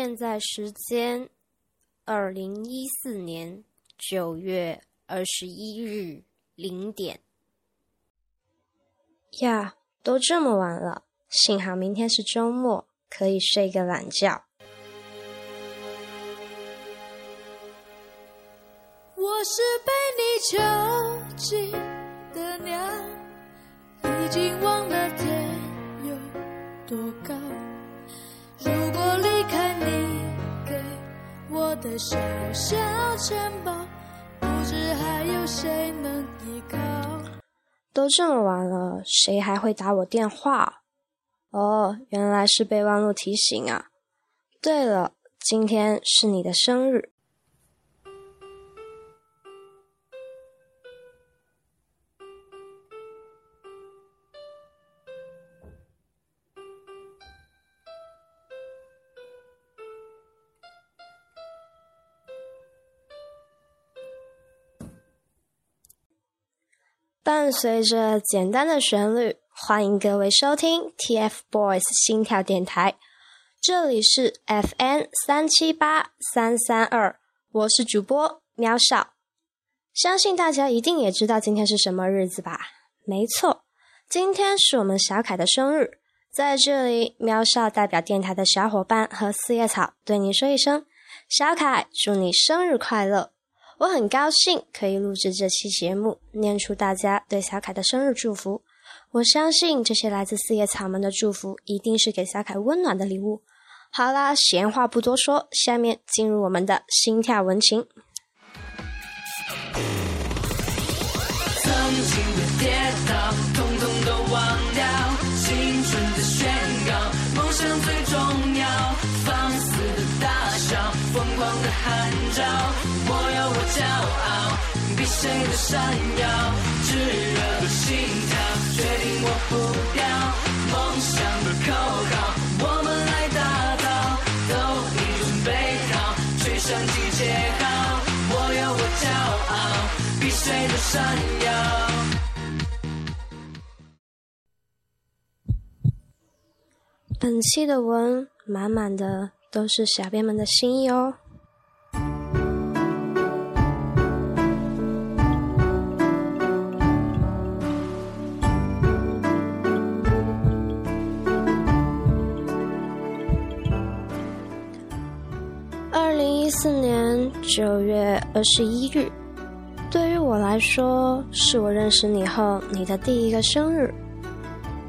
现在时间二零一四年九月二十一日零点。呀，都这么晚了，幸好明天是周末，可以睡个懒觉。我是被你囚禁的鸟，已经忘了天有多高。的小小城堡，不知还有谁能依靠。都这么晚了，谁还会打我电话？哦，原来是备忘录提醒啊。对了，今天是你的生日。随着简单的旋律，欢迎各位收听 TFBOYS 心跳电台。这里是 FN 三七八三三二，我是主播喵少。相信大家一定也知道今天是什么日子吧？没错，今天是我们小凯的生日。在这里，喵少代表电台的小伙伴和四叶草对你说一声：小凯，祝你生日快乐！我很高兴可以录制这期节目，念出大家对小凯的生日祝福。我相信这些来自四叶草们的祝福，一定是给小凯温暖的礼物。好啦，闲话不多说，下面进入我们的心跳文情。曾经的跌倒，统统都忘掉，青春的宣告，梦想最重要，放肆的大笑，疯狂的喊叫。骄傲，比谁都闪耀，炙热的心跳，决定我不掉。梦想的口号，我们来打造，都已准备好，吹响集结号。我有我骄傲，比谁都闪耀。本期的文满满的都是小编们的心意哦。四年九月二十一日，对于我来说，是我认识你后你的第一个生日。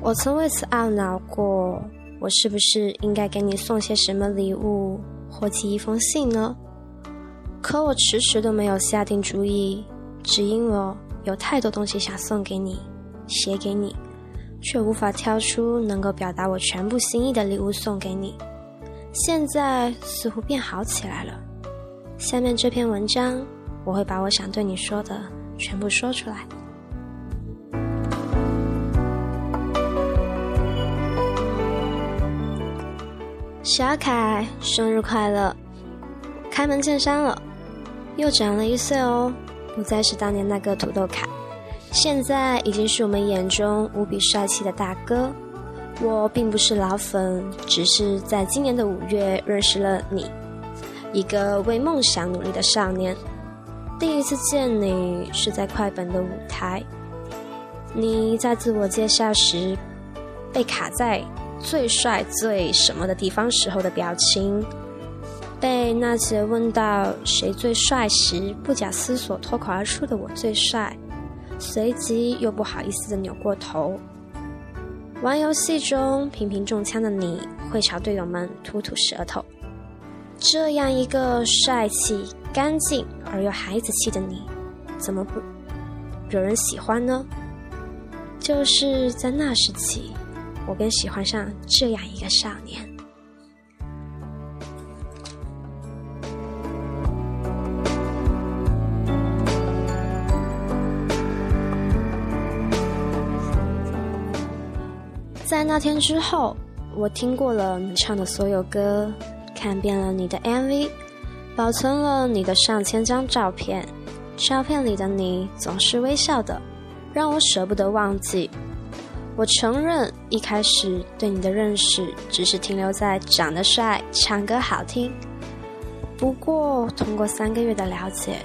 我曾为此懊恼过，我是不是应该给你送些什么礼物或寄一封信呢？可我迟迟都没有下定主意，只因我有太多东西想送给你，写给你，却无法挑出能够表达我全部心意的礼物送给你。现在似乎变好起来了。下面这篇文章，我会把我想对你说的全部说出来。小凯，生日快乐！开门见山了，又长了一岁哦，不再是当年那个土豆凯，现在已经是我们眼中无比帅气的大哥。我并不是老粉，只是在今年的五月认识了你。一个为梦想努力的少年，第一次见你是在快本的舞台。你在自我介绍时被卡在最帅最什么的地方时候的表情，被那些问到谁最帅时不假思索脱口而出的“我最帅”，随即又不好意思的扭过头。玩游戏中频频中枪的你会朝队友们吐吐舌头。这样一个帅气、干净而又孩子气的你，怎么不惹人喜欢呢？就是在那时起，我便喜欢上这样一个少年。在那天之后，我听过了你唱的所有歌。看遍了你的 MV，保存了你的上千张照片，照片里的你总是微笑的，让我舍不得忘记。我承认一开始对你的认识只是停留在长得帅、唱歌好听。不过通过三个月的了解，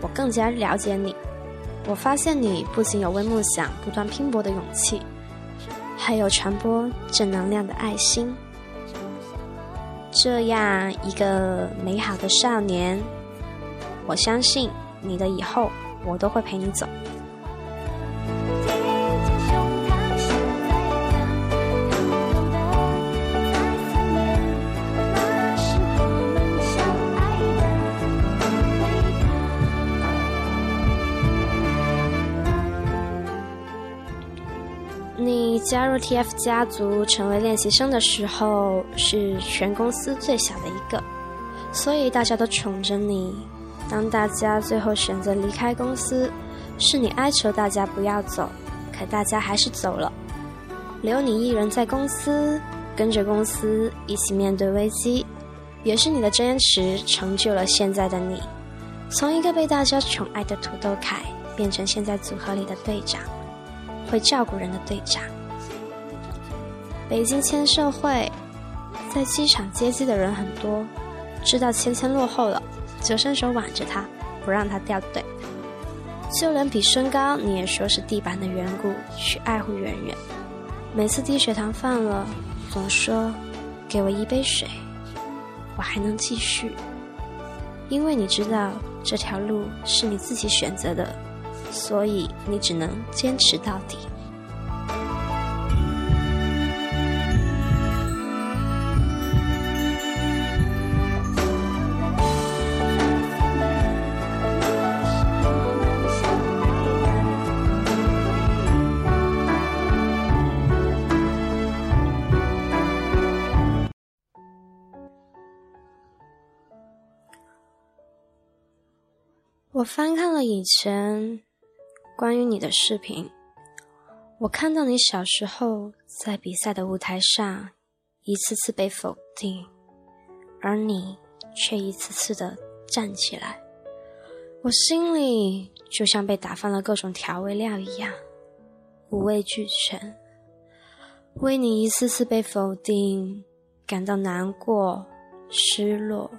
我更加了解你。我发现你不仅有为梦想不断拼搏的勇气，还有传播正能量的爱心。这样一个美好的少年，我相信你的以后，我都会陪你走。加入 TF 家族成为练习生的时候，是全公司最小的一个，所以大家都宠着你。当大家最后选择离开公司，是你哀求大家不要走，可大家还是走了，留你一人在公司，跟着公司一起面对危机。也是你的坚持成就了现在的你，从一个被大家宠爱的土豆凯，变成现在组合里的队长。会照顾人的队长。北京签售会，在机场接机的人很多，知道芊芊落后了，就伸手挽着她，不让她掉队。就连比身高你也说是地板的缘故，去爱护圆圆。每次低血糖犯了，总说给我一杯水，我还能继续。因为你知道这条路是你自己选择的。所以你只能坚持到底。翻看了以前。关于你的视频，我看到你小时候在比赛的舞台上一次次被否定，而你却一次次的站起来，我心里就像被打翻了各种调味料一样，五味俱全。为你一次次被否定感到难过、失落，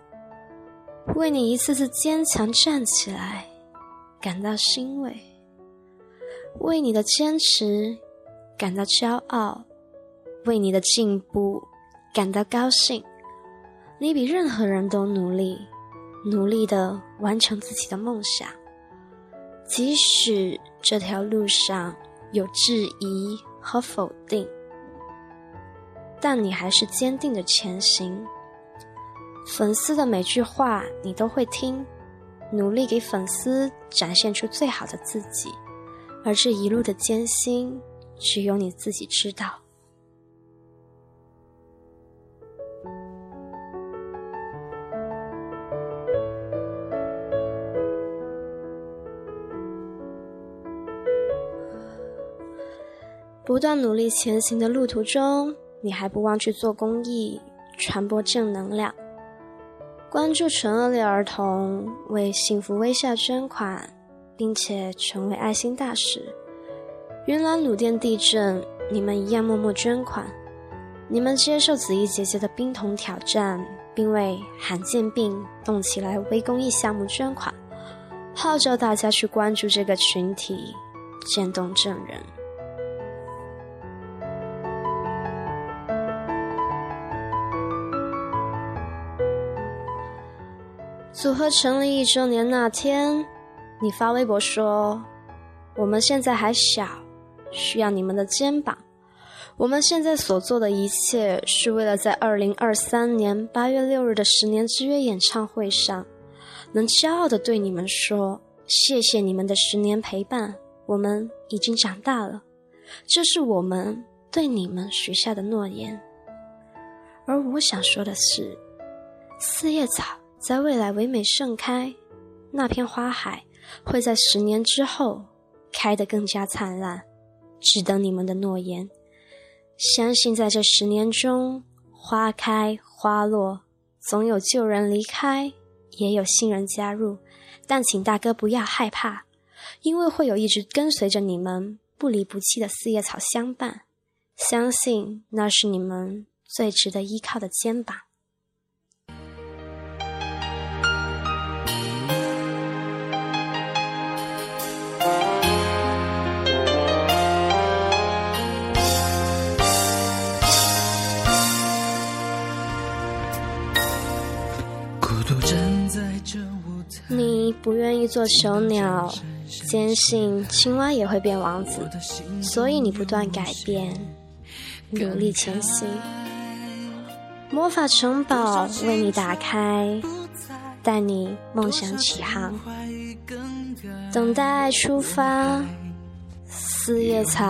为你一次次坚强站起来感到欣慰。为你的坚持感到骄傲，为你的进步感到高兴。你比任何人都努力，努力的完成自己的梦想。即使这条路上有质疑和否定，但你还是坚定的前行。粉丝的每句话你都会听，努力给粉丝展现出最好的自己。而这一路的艰辛，只有你自己知道。不断努力前行的路途中，你还不忘去做公益，传播正能量，关注纯恶劣儿童，为幸福微笑捐款。并且成为爱心大使。云南鲁甸地震，你们一样默默捐款。你们接受子怡姐姐的冰桶挑战，并为罕见病动起来微公益项目捐款，号召大家去关注这个群体，渐冻症人。组合成立一周年那天。你发微博说：“我们现在还小，需要你们的肩膀。我们现在所做的一切，是为了在二零二三年八月六日的十年之约演唱会上，能骄傲的对你们说：谢谢你们的十年陪伴。我们已经长大了，这是我们对你们许下的诺言。而我想说的是，四叶草在未来唯美盛开，那片花海。”会在十年之后开得更加灿烂，只等你们的诺言。相信在这十年中，花开花落，总有旧人离开，也有新人加入。但请大哥不要害怕，因为会有一直跟随着你们，不离不弃的四叶草相伴，相信那是你们最值得依靠的肩膀。不愿意做囚鸟，坚信青蛙也会变王子，所以你不断改变，努力前行。魔法城堡为你打开，带你梦想起航，等待出发。四叶草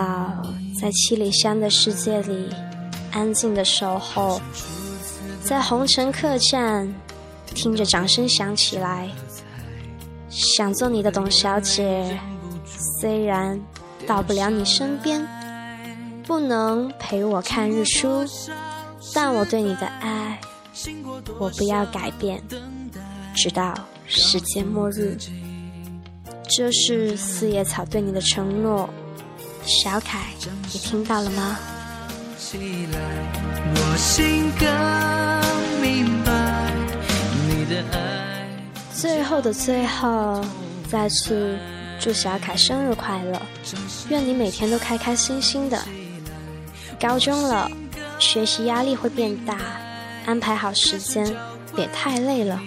在七里香的世界里安静的守候，在红尘客栈。听着掌声响起来，想做你的董小姐，虽然到不了你身边，不能陪我看日出，但我对你的爱，我不要改变，直到世界末日。这是四叶草对你的承诺，小凯，你听到了吗？我心更明。最后的最后，再次祝小凯生日快乐！愿你每天都开开心心的。高中了，学习压力会变大，安排好时间，别太累了。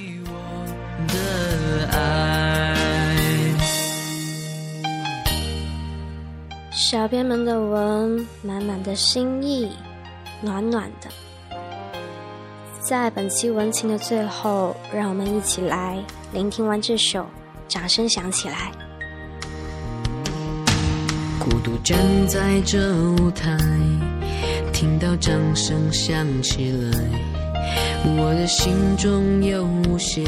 小编们的文，满满的心意，暖暖的。在本期文情的最后，让我们一起来聆听完这首，掌声响起来。孤独站在这舞台，听到掌声响起来，我的心中有无限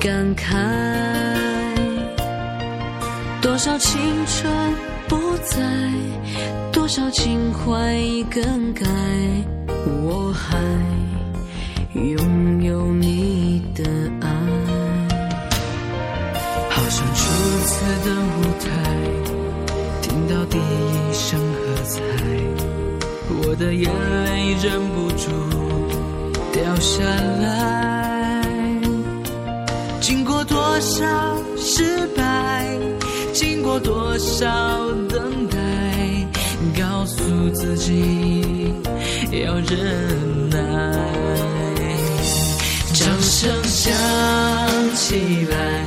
感慨。多少青春不在，多少情怀已更改，我还。拥有你的爱，好像初次的舞台，听到第一声喝彩，我的眼泪忍不住掉下来。经过多少失败，经过多少等待，告诉自己要忍耐。掌声响起来，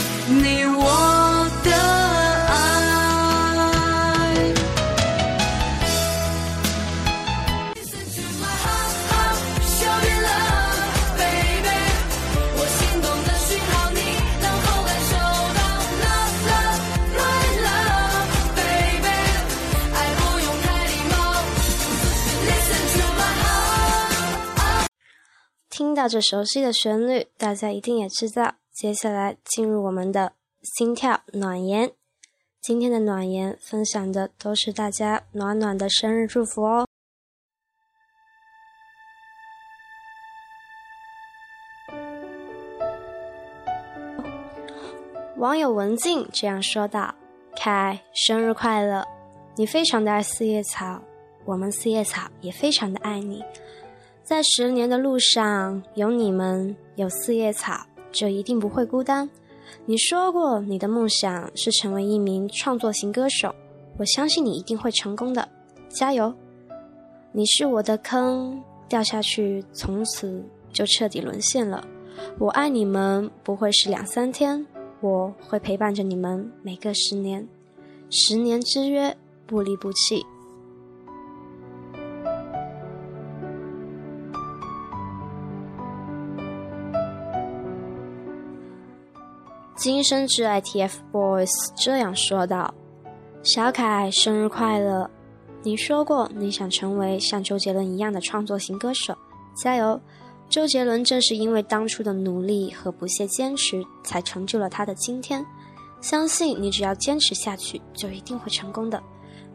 听到这熟悉的旋律，大家一定也知道，接下来进入我们的心跳暖言。今天的暖言分享的都是大家暖暖的生日祝福哦。网友文静这样说道：“凯，生日快乐！你非常的爱四叶草，我们四叶草也非常的爱你。”在十年的路上，有你们，有四叶草，就一定不会孤单。你说过，你的梦想是成为一名创作型歌手，我相信你一定会成功的，加油！你是我的坑，掉下去，从此就彻底沦陷了。我爱你们，不会是两三天，我会陪伴着你们每个十年。十年之约，不离不弃。今生挚爱 TFBOYS 这样说道：“小凯，生日快乐！你说过你想成为像周杰伦一样的创作型歌手，加油！周杰伦正是因为当初的努力和不懈坚持，才成就了他的今天。相信你只要坚持下去，就一定会成功的。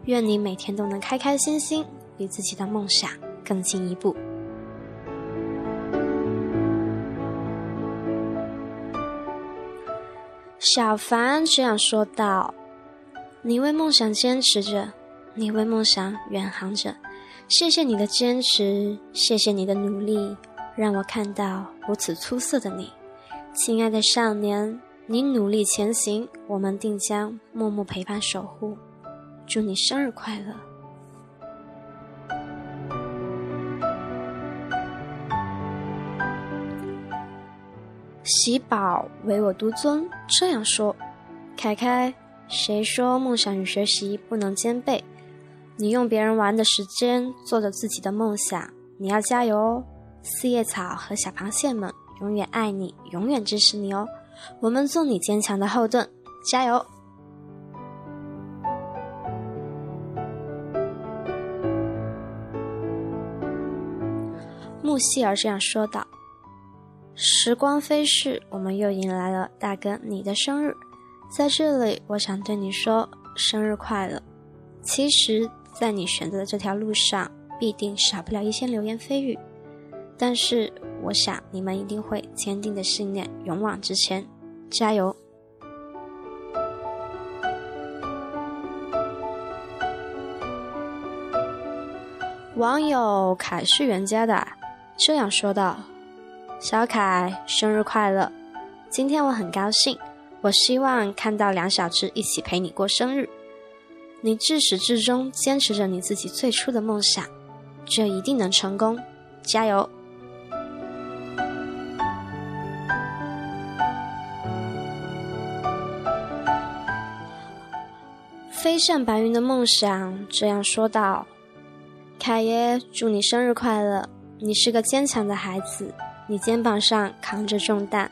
愿你每天都能开开心心，离自己的梦想更进一步。”小凡这样说道：“你为梦想坚持着，你为梦想远航着。谢谢你的坚持，谢谢你的努力，让我看到如此出色的你，亲爱的少年。你努力前行，我们定将默默陪伴守护。祝你生日快乐！”喜宝唯我独尊，这样说：“凯凯，谁说梦想与学习不能兼备？你用别人玩的时间做着自己的梦想，你要加油哦！四叶草和小螃蟹们永远爱你，永远支持你哦！我们做你坚强的后盾，加油！”木希儿这样说道。时光飞逝，我们又迎来了大哥你的生日。在这里，我想对你说生日快乐。其实，在你选择的这条路上，必定少不了一些流言蜚语。但是，我想你们一定会坚定的信念，勇往直前，加油！网友凯是袁家的这样说道。小凯，生日快乐！今天我很高兴，我希望看到两小只一起陪你过生日。你至始至终坚持着你自己最初的梦想，这一定能成功，加油！飞上白云的梦想这样说道：“凯爷，祝你生日快乐！你是个坚强的孩子。”你肩膀上扛着重担，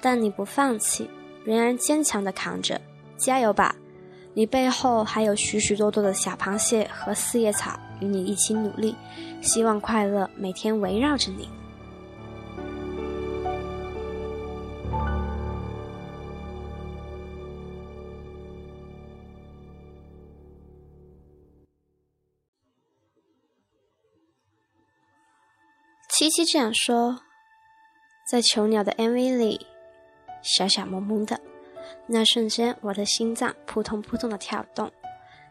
但你不放弃，仍然坚强地扛着，加油吧！你背后还有许许多多的小螃蟹和四叶草与你一起努力，希望快乐每天围绕着你。七七这样说。在囚鸟的 MV 里，小小萌萌的，那瞬间我的心脏扑通扑通的跳动。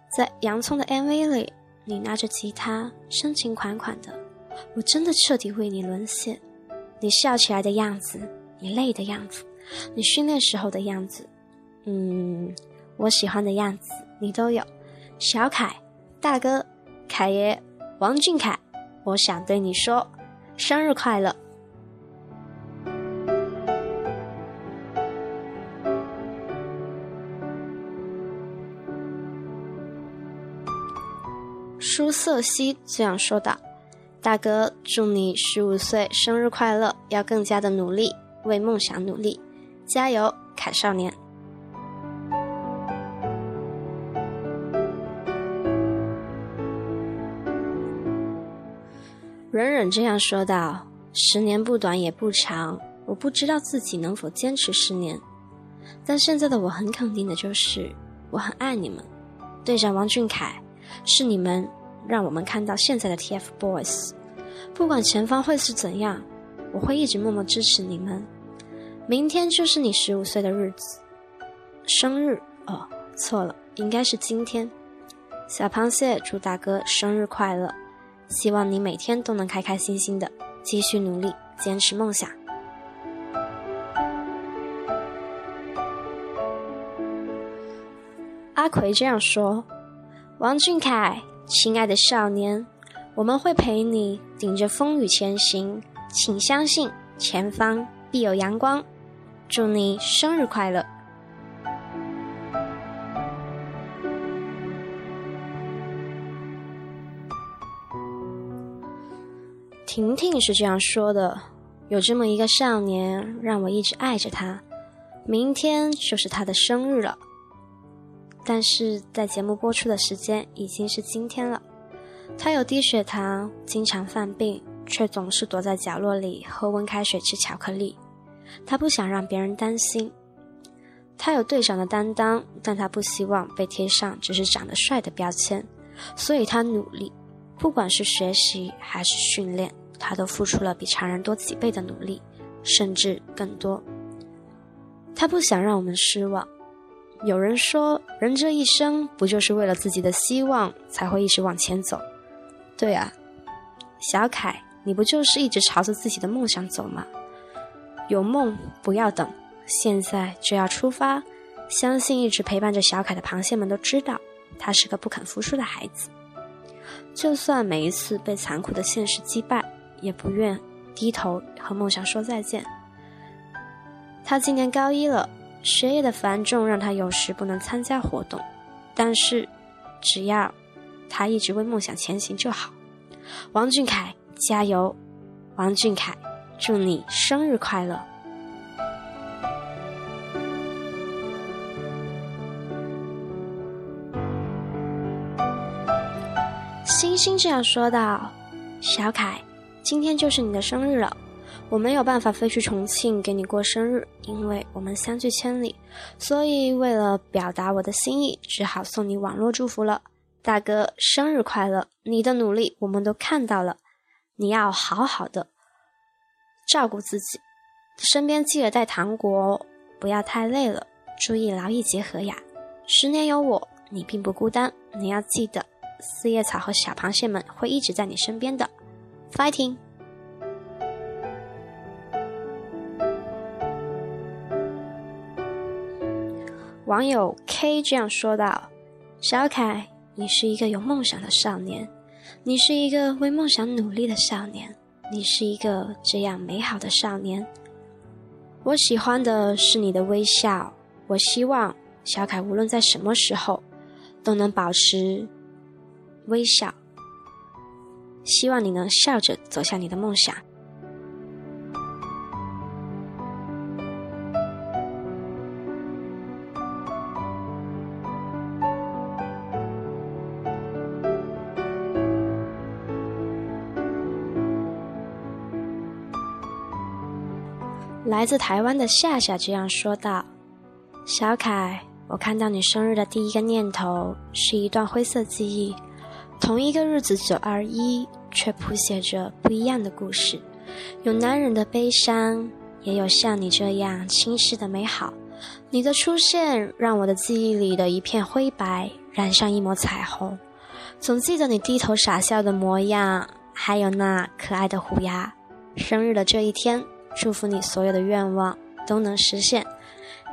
在洋葱的 MV 里，你拿着吉他，深情款款的，我真的彻底为你沦陷。你笑起来的样子，你累的样子，你训练时候的样子，嗯，我喜欢的样子，你都有。小凯，大哥，凯爷，王俊凯，我想对你说，生日快乐。舒瑟西这样说道：“大哥，祝你十五岁生日快乐！要更加的努力，为梦想努力，加油，凯少年。”忍忍这样说道：“十年不短也不长，我不知道自己能否坚持十年，但现在的我很肯定的就是，我很爱你们。队长王俊凯，是你们。”让我们看到现在的 TFBOYS，不管前方会是怎样，我会一直默默支持你们。明天就是你十五岁的日子，生日哦，错了，应该是今天。小螃蟹祝大哥生日快乐，希望你每天都能开开心心的，继续努力，坚持梦想。阿奎这样说，王俊凯。亲爱的少年我们会陪你顶着风雨前行请相信前方必有阳光。祝你生日快乐。婷婷是这样说的有这么一个少年让我一直爱着他明天就是他的生日了。但是在节目播出的时间已经是今天了。他有低血糖，经常犯病，却总是躲在角落里喝温开水、吃巧克力。他不想让别人担心。他有队长的担当，但他不希望被贴上只是长得帅的标签，所以他努力。”不管是学习还是训练，他都付出了比常人多几倍的努力，甚至更多。他不想让我们失望。有人说，人这一生不就是为了自己的希望才会一直往前走？对啊，小凯，你不就是一直朝着自己的梦想走吗？有梦不要等，现在就要出发。相信一直陪伴着小凯的螃蟹们都知道，他是个不肯服输的孩子。就算每一次被残酷的现实击败，也不愿低头和梦想说再见。他今年高一了，学业的繁重让他有时不能参加活动，但是只要他一直为梦想前行就好。王俊凯，加油！王俊凯，祝你生日快乐！星星这样说道：“小凯，今天就是你的生日了。我没有办法飞去重庆给你过生日，因为我们相距千里。所以为了表达我的心意，只好送你网络祝福了。大哥，生日快乐！你的努力我们都看到了，你要好好的照顾自己，身边记得带糖果哦，不要太累了，注意劳逸结合呀。十年有我，你并不孤单，你要记得。”四叶草和小螃蟹们会一直在你身边的，fighting。网友 K 这样说道：“小凯，你是一个有梦想的少年，你是一个为梦想努力的少年，你是一个这样美好的少年。我喜欢的是你的微笑。我希望小凯无论在什么时候都能保持。”微笑，希望你能笑着走向你的梦想。来自台湾的夏夏这样说道：“小凯，我看到你生日的第一个念头是一段灰色记忆。”同一个日子九二一，却谱写着不一样的故事。有男人的悲伤，也有像你这样轻视的美好。你的出现，让我的记忆里的一片灰白染上一抹彩虹。总记得你低头傻笑的模样，还有那可爱的虎牙。生日的这一天，祝福你所有的愿望都能实现，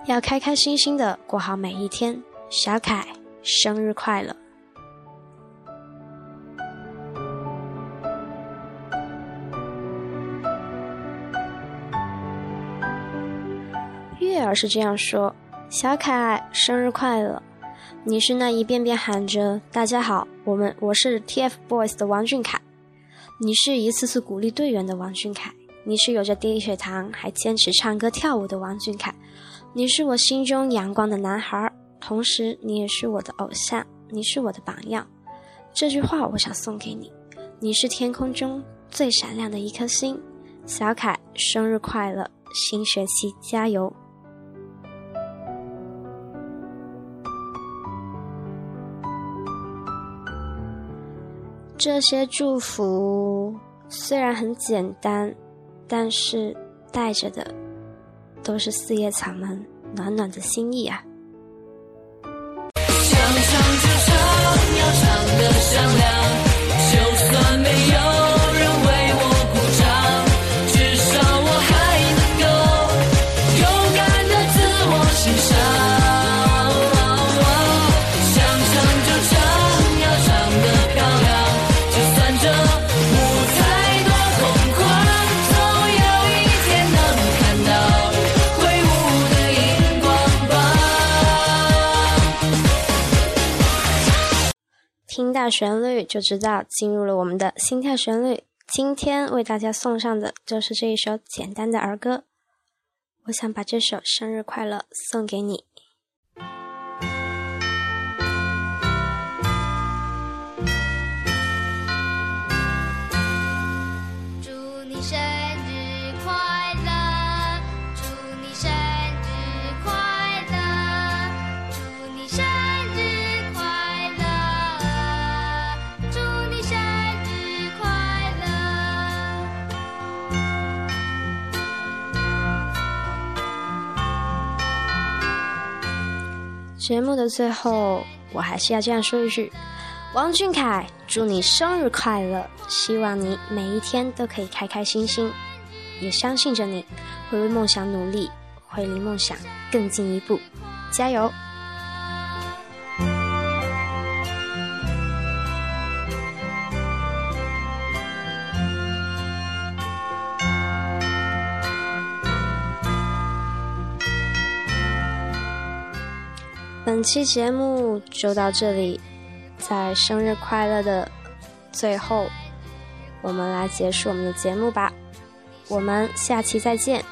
要开开心心的过好每一天。小凯，生日快乐！月儿是这样说：“小凯，生日快乐！你是那一遍遍喊着‘大家好，我们我是 TFBOYS 的王俊凯’，你是一次次鼓励队员的王俊凯，你是有着低血糖还坚持唱歌跳舞的王俊凯，你是我心中阳光的男孩，同时你也是我的偶像，你是我的榜样。这句话我想送给你，你是天空中最闪亮的一颗星。小凯，生日快乐！新学期加油！”这些祝福虽然很简单，但是带着的都是四叶草们暖暖的心意啊！想唱就唱，要唱得响亮，就算旋律就知道进入了我们的心跳旋律今天为大家送上的就是这一首简单的儿歌。我想把这首《生日快乐》送给你。节目的最后，我还是要这样说一句：王俊凯，祝你生日快乐！希望你每一天都可以开开心心，也相信着你会为梦想努力，会离梦想更进一步，加油！本期节目就到这里，在生日快乐的最后，我们来结束我们的节目吧。我们下期再见。